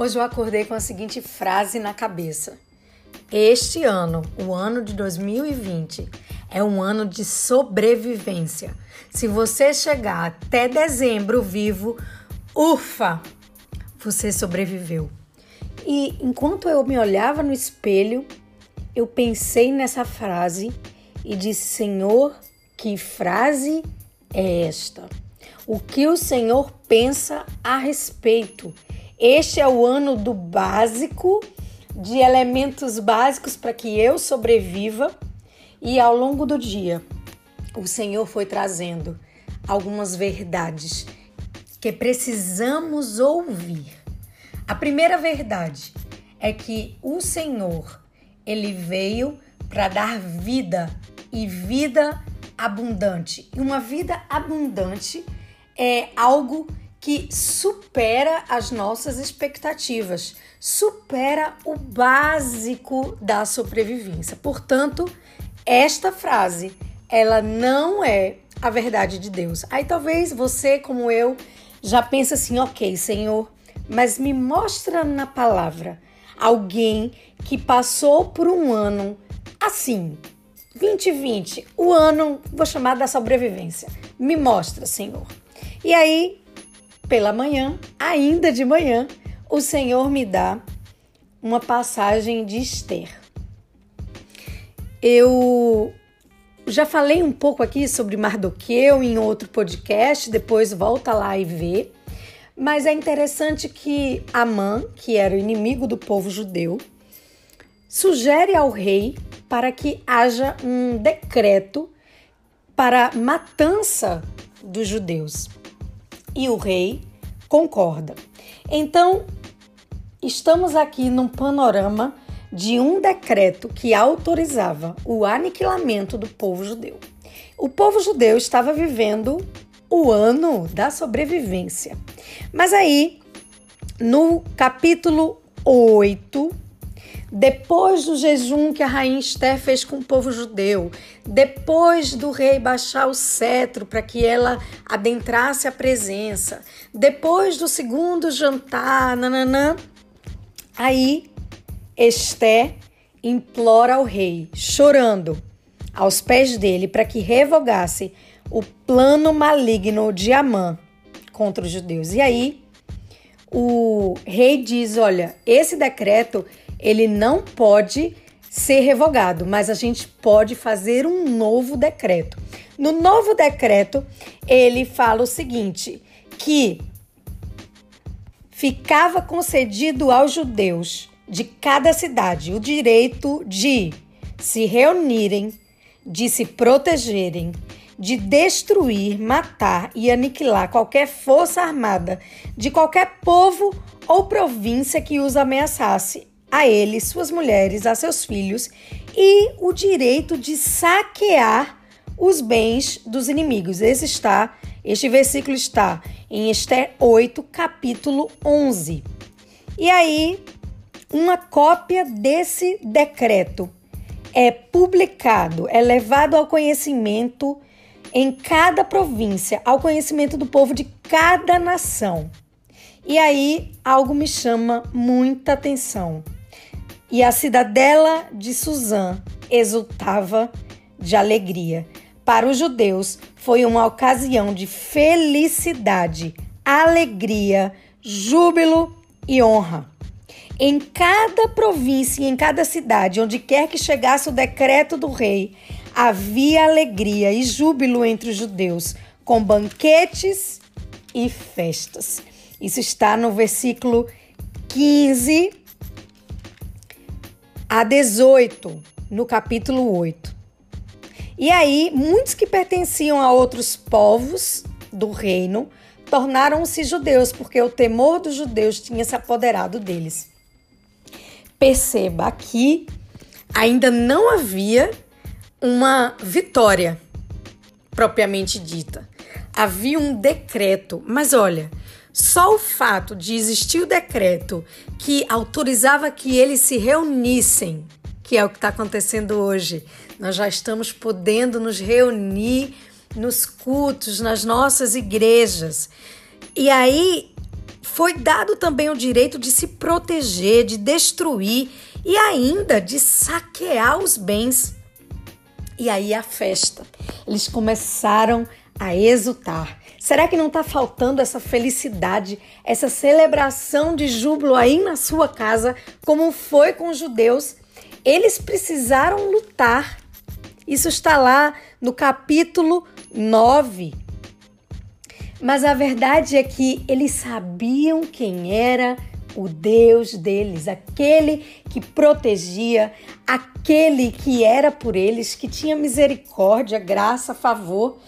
Hoje eu acordei com a seguinte frase na cabeça: Este ano, o ano de 2020, é um ano de sobrevivência. Se você chegar até dezembro vivo, ufa, você sobreviveu. E enquanto eu me olhava no espelho, eu pensei nessa frase e disse: Senhor, que frase é esta? O que o Senhor pensa a respeito? Este é o ano do básico, de elementos básicos para que eu sobreviva. E ao longo do dia, o Senhor foi trazendo algumas verdades que precisamos ouvir. A primeira verdade é que o Senhor, ele veio para dar vida e vida abundante. E uma vida abundante é algo que supera as nossas expectativas, supera o básico da sobrevivência. Portanto, esta frase, ela não é a verdade de Deus. Aí talvez você, como eu, já pense assim: ok, Senhor, mas me mostra na palavra alguém que passou por um ano assim, 2020, o ano, vou chamar da sobrevivência. Me mostra, Senhor. E aí pela manhã, ainda de manhã, o Senhor me dá uma passagem de Esther. Eu já falei um pouco aqui sobre Mardoqueu em outro podcast, depois volta lá e vê. Mas é interessante que Amã, que era o inimigo do povo judeu, sugere ao rei para que haja um decreto para matança dos judeus e o rei concorda. Então, estamos aqui num panorama de um decreto que autorizava o aniquilamento do povo judeu. O povo judeu estava vivendo o ano da sobrevivência. Mas aí, no capítulo 8, depois do jejum que a rainha Esther fez com o povo judeu, depois do rei baixar o cetro para que ela adentrasse a presença, depois do segundo jantar, nananã, aí Esther implora ao rei, chorando, aos pés dele para que revogasse o plano maligno de Amã contra os judeus. E aí o rei diz: Olha, esse decreto ele não pode ser revogado, mas a gente pode fazer um novo decreto. No novo decreto, ele fala o seguinte: que ficava concedido aos judeus de cada cidade o direito de se reunirem, de se protegerem, de destruir, matar e aniquilar qualquer força armada de qualquer povo ou província que os ameaçasse a ele, suas mulheres, a seus filhos e o direito de saquear os bens dos inimigos. Esse está, este versículo está em Esther 8, capítulo 11. E aí, uma cópia desse decreto é publicado, é levado ao conhecimento em cada província, ao conhecimento do povo de cada nação. E aí, algo me chama muita atenção e a cidadela de Suzã exultava de alegria. Para os judeus, foi uma ocasião de felicidade, alegria, júbilo e honra. Em cada província e em cada cidade, onde quer que chegasse o decreto do rei, havia alegria e júbilo entre os judeus, com banquetes e festas. Isso está no versículo 15 a 18, no capítulo 8. E aí, muitos que pertenciam a outros povos do reino tornaram-se judeus, porque o temor dos judeus tinha se apoderado deles. Perceba aqui, ainda não havia uma vitória propriamente dita. Havia um decreto, mas olha, só o fato de existir o decreto que autorizava que eles se reunissem, que é o que está acontecendo hoje, nós já estamos podendo nos reunir nos cultos, nas nossas igrejas. E aí foi dado também o direito de se proteger, de destruir e ainda de saquear os bens. E aí a festa. Eles começaram a exultar. Será que não está faltando essa felicidade, essa celebração de júbilo aí na sua casa, como foi com os judeus? Eles precisaram lutar. Isso está lá no capítulo 9. Mas a verdade é que eles sabiam quem era o Deus deles, aquele que protegia, aquele que era por eles, que tinha misericórdia, graça, favor.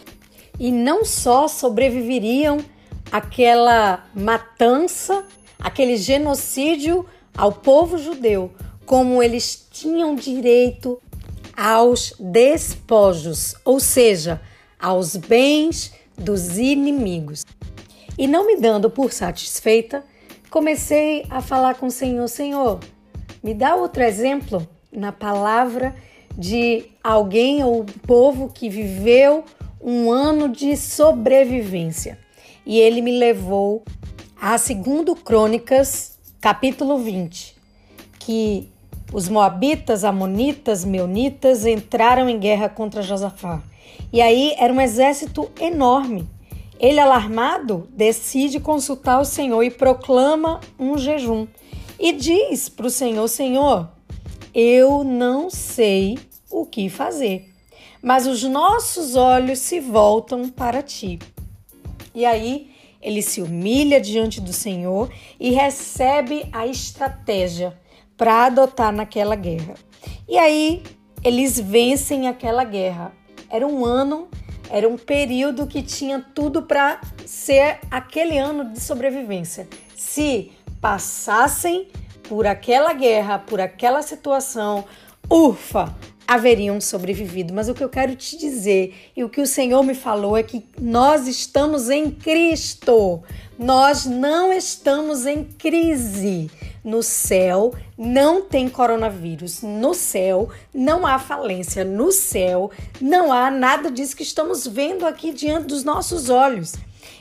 E não só sobreviveriam àquela matança, aquele genocídio ao povo judeu, como eles tinham direito aos despojos, ou seja, aos bens dos inimigos. E não me dando por satisfeita, comecei a falar com o Senhor: Senhor, me dá outro exemplo na palavra de alguém ou povo que viveu um ano de sobrevivência. E ele me levou a 2 Crônicas, capítulo 20, que os moabitas, amonitas, meunitas entraram em guerra contra Josafá. E aí era um exército enorme. Ele, alarmado, decide consultar o Senhor e proclama um jejum. E diz para o Senhor: Senhor, eu não sei o que fazer, mas os nossos olhos se voltam para ti. E aí ele se humilha diante do Senhor e recebe a estratégia para adotar naquela guerra. E aí eles vencem aquela guerra. Era um ano era um período que tinha tudo para ser aquele ano de sobrevivência. Se passassem por aquela guerra, por aquela situação, ufa, haveriam sobrevivido. Mas o que eu quero te dizer e o que o Senhor me falou é que nós estamos em Cristo. Nós não estamos em crise. No céu não tem coronavírus. No céu não há falência. No céu não há nada disso que estamos vendo aqui diante dos nossos olhos.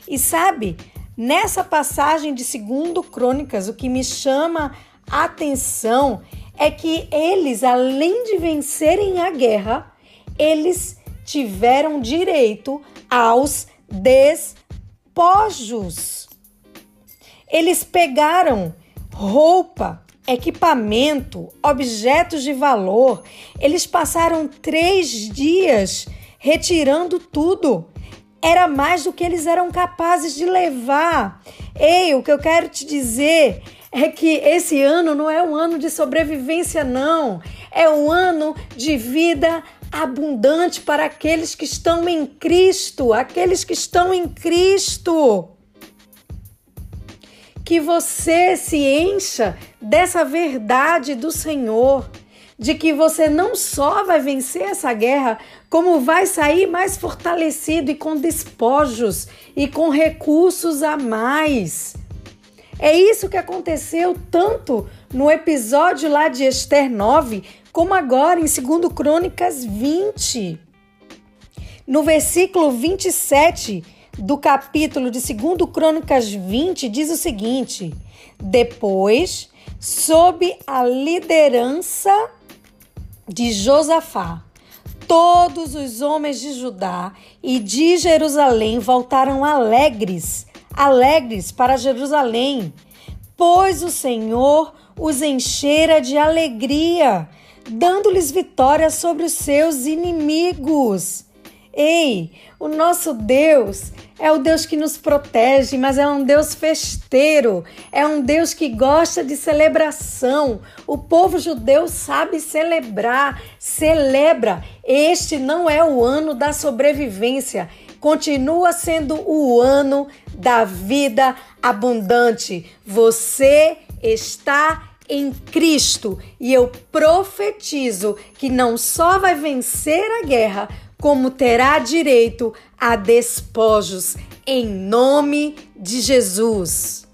E sabe, nessa passagem de segundo Crônicas, o que me chama a atenção é que eles, além de vencerem a guerra, eles tiveram direito aos despojos. Eles pegaram roupa, equipamento, objetos de valor. Eles passaram três dias retirando tudo. Era mais do que eles eram capazes de levar. Ei, o que eu quero te dizer é que esse ano não é um ano de sobrevivência, não. É um ano de vida abundante para aqueles que estão em Cristo, aqueles que estão em Cristo que você se encha dessa verdade do Senhor, de que você não só vai vencer essa guerra, como vai sair mais fortalecido e com despojos e com recursos a mais. É isso que aconteceu tanto no episódio lá de Esther 9, como agora em 2 Crônicas 20. No versículo 27, do capítulo de 2 Crônicas 20 diz o seguinte: Depois, sob a liderança de Josafá, todos os homens de Judá e de Jerusalém voltaram alegres, alegres para Jerusalém, pois o Senhor os enchera de alegria, dando-lhes vitória sobre os seus inimigos. Ei, o nosso Deus é o Deus que nos protege, mas é um Deus festeiro, é um Deus que gosta de celebração. O povo judeu sabe celebrar, celebra. Este não é o ano da sobrevivência, continua sendo o ano da vida abundante. Você está em Cristo e eu profetizo que não só vai vencer a guerra, como terá direito a despojos em nome de Jesus.